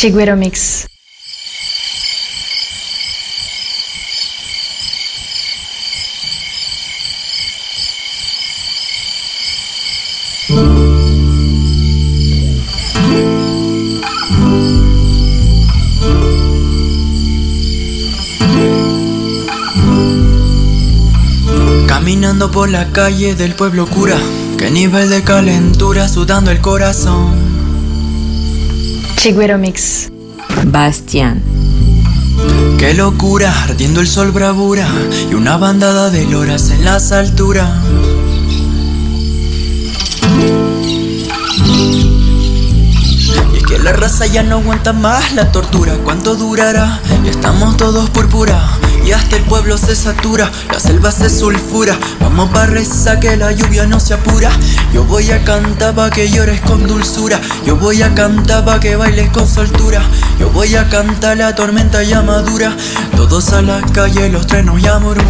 Chiguero Mix. Caminando por la calle del pueblo cura, qué nivel de calentura sudando el corazón. Chiguero Mix. Bastián. Qué locura, ardiendo el sol bravura y una bandada de loras en las alturas. Y es que la raza ya no aguanta más la tortura, ¿cuánto durará? Ya estamos todos púrpura hasta el pueblo se satura, la selva se sulfura. Vamos pa' rezar que la lluvia no se apura. Yo voy a cantar pa' que llores con dulzura. Yo voy a cantar pa' que bailes con soltura. Yo voy a cantar la tormenta ya madura. Todos a la calle, los trenos ya murmuran.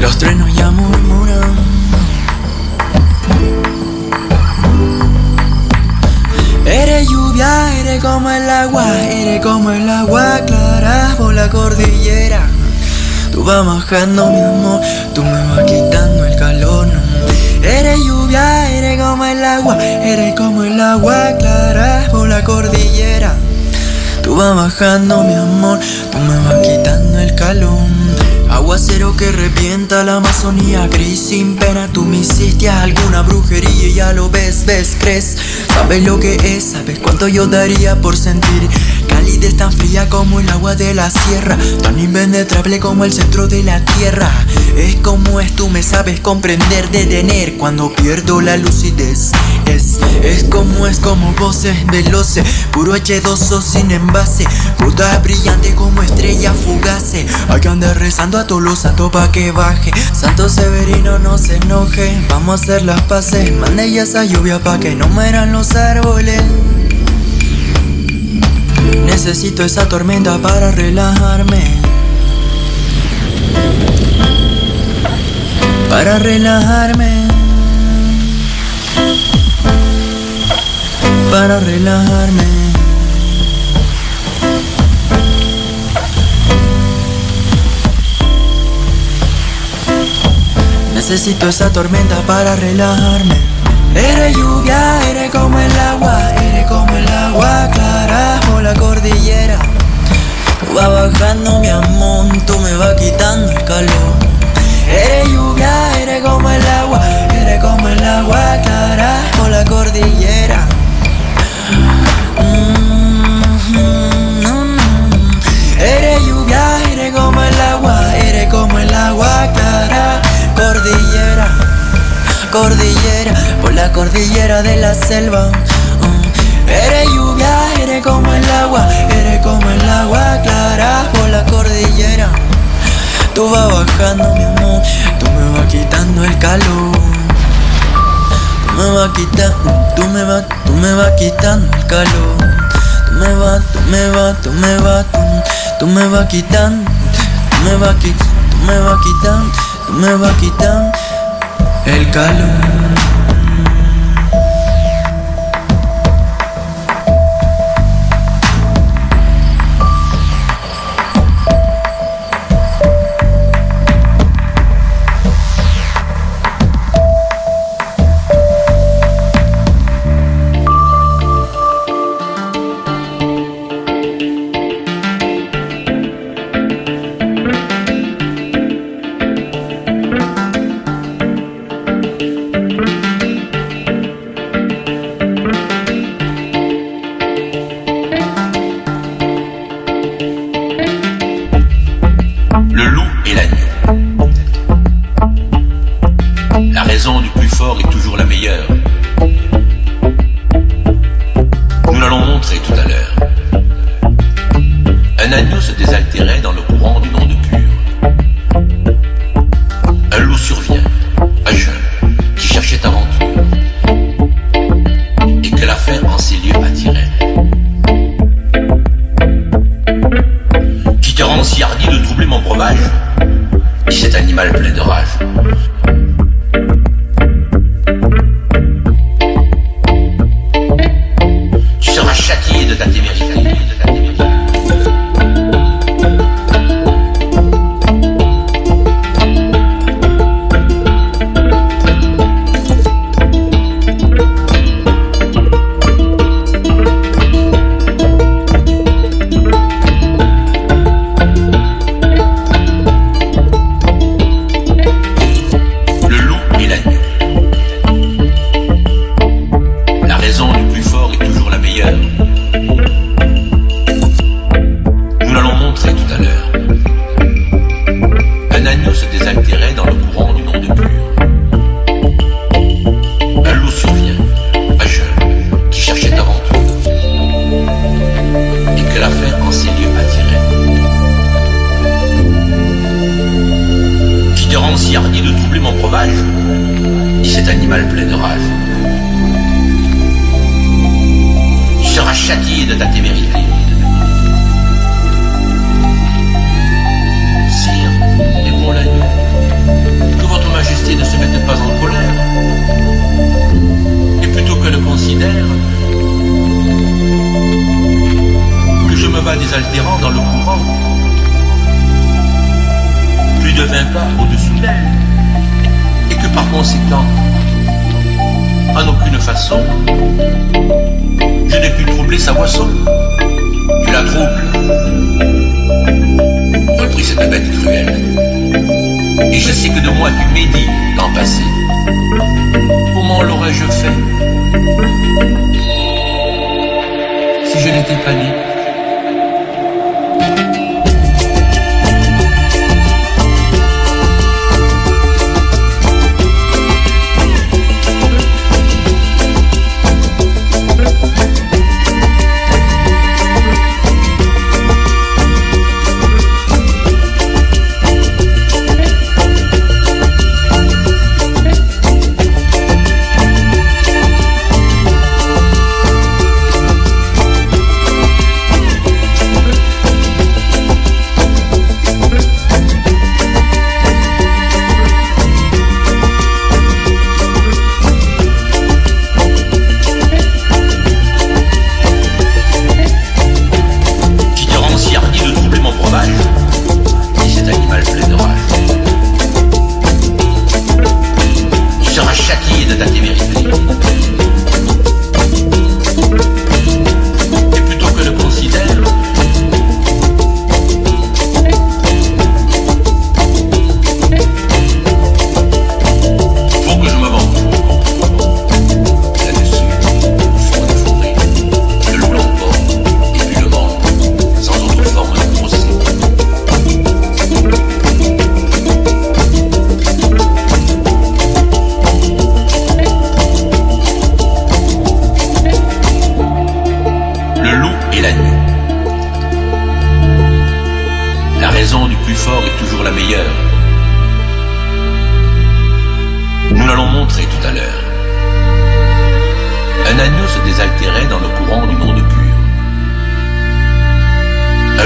Los trenos ya murmuran. Lluvia, como el agua, eres como el agua clara por la cordillera. Tú vas bajando mi amor, tú me vas quitando el calor. Eres lluvia, eres como el agua, eres como el agua clara por la cordillera. Tú vas bajando mi amor, tú me vas quitando el calor. Aguacero que revienta la Amazonía Gris sin pena tú me hiciste alguna brujería y ya lo ves, ves, crees. Sabes lo que es, sabes cuánto yo daría por sentir Calidez tan fría como el agua de la sierra. Tan impenetrable como el centro de la tierra. Es como es, tú me sabes comprender, detener Cuando pierdo la lucidez Es, como es, como voces veloces. Puro H2O sin envase. Puta brillante como estrella fugace Hay que andar rezando a todos los santos pa' que baje. Santo Severino no se enoje. Vamos a hacer las paces. Mande ya esa lluvia pa' que no mueran los árboles Necesito esa tormenta para relajarme. Para relajarme. Para relajarme. Necesito esa tormenta para relajarme. Eres lluvia, eres como el agua, eres como el agua clara por la cordillera. Vas bajando mi amor, tú me vas quitando el calor. Eres lluvia, eres como el agua, eres como el agua clara por la cordillera. Mm, mm, Eres lluvia, eres como el agua, eres como el agua cordillera, cordillera, por la cordillera de la selva. Eres lluvia, eres como el agua, eres como el agua clara, por la cordillera. Tú vas bajando mi amor, tú me vas quitando el calor. Tú me vas quitando, tú me vas, tú me vas quitando el calor. Tú me vas, tú me vas, tú me vas, tú, tú me vas quitando, tú me vas quitando, tú me vas quitando, tú me vas quitando el calor.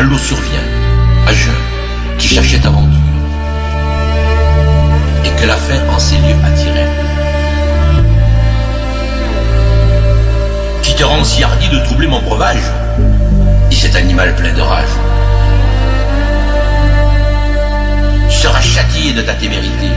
un loup survient, à jeun, qui cherchait aventure, et que la faim en ces lieux attirait. Qui te rend si hardi de troubler mon breuvage, dit cet animal plein de rage. Tu seras châtié de ta témérité.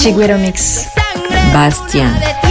Soy Chigüero Mix. sangre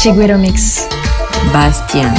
Chigüero Mix. Bastian.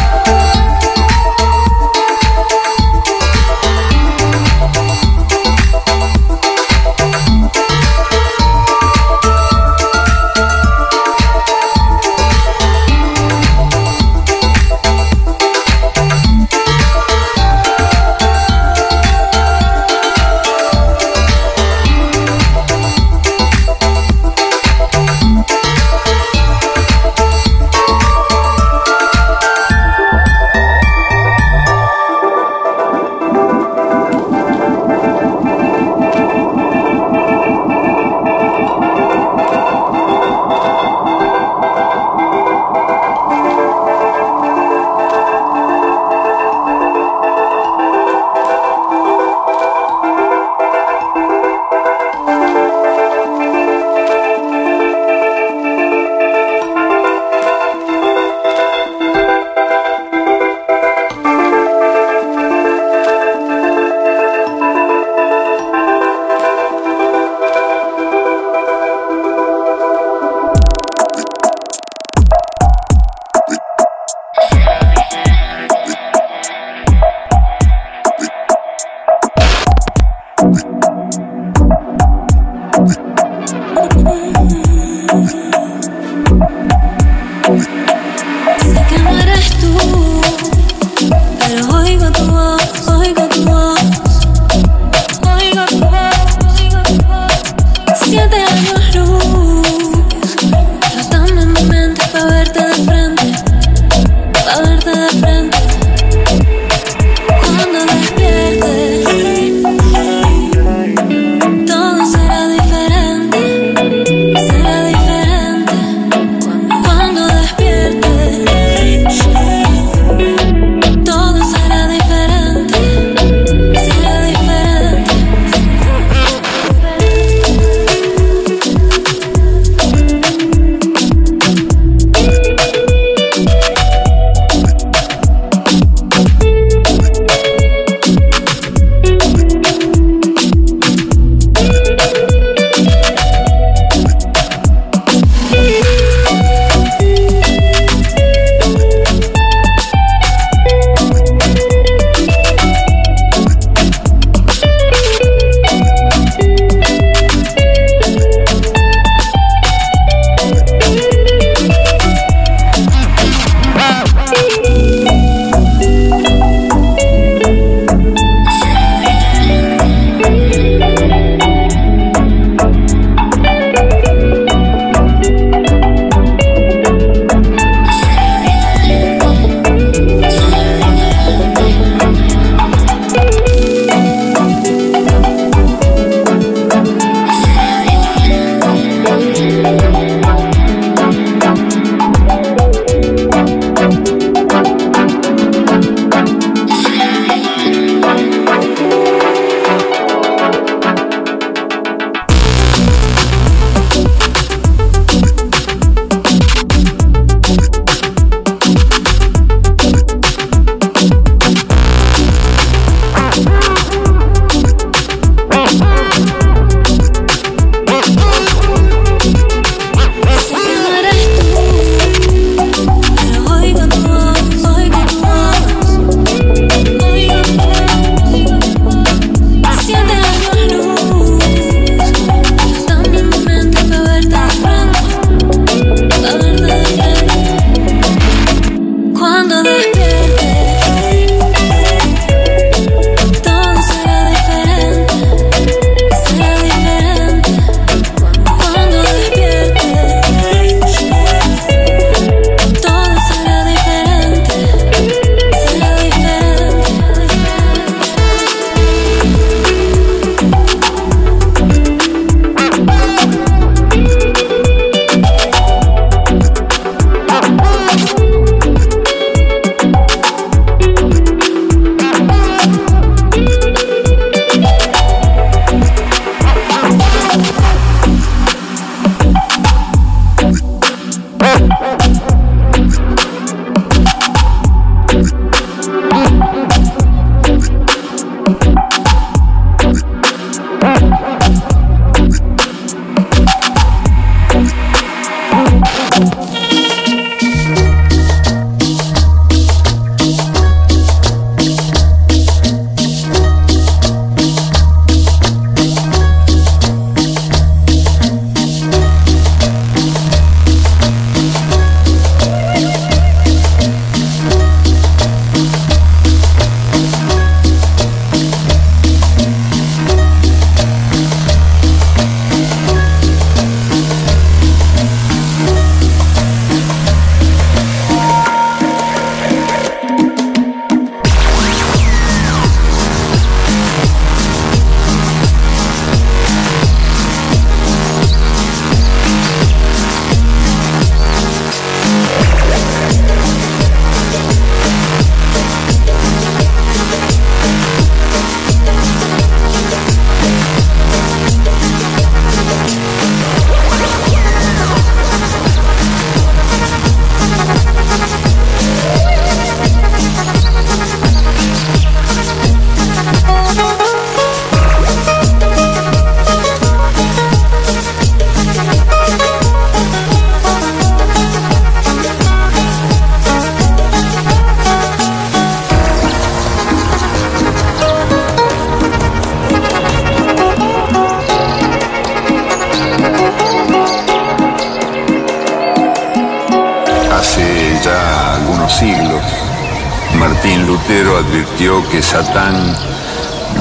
Advirtió que Satán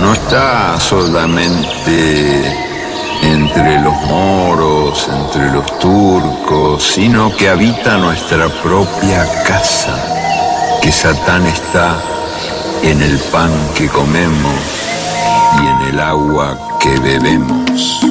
no está solamente entre los moros, entre los turcos, sino que habita nuestra propia casa, que Satán está en el pan que comemos y en el agua que bebemos.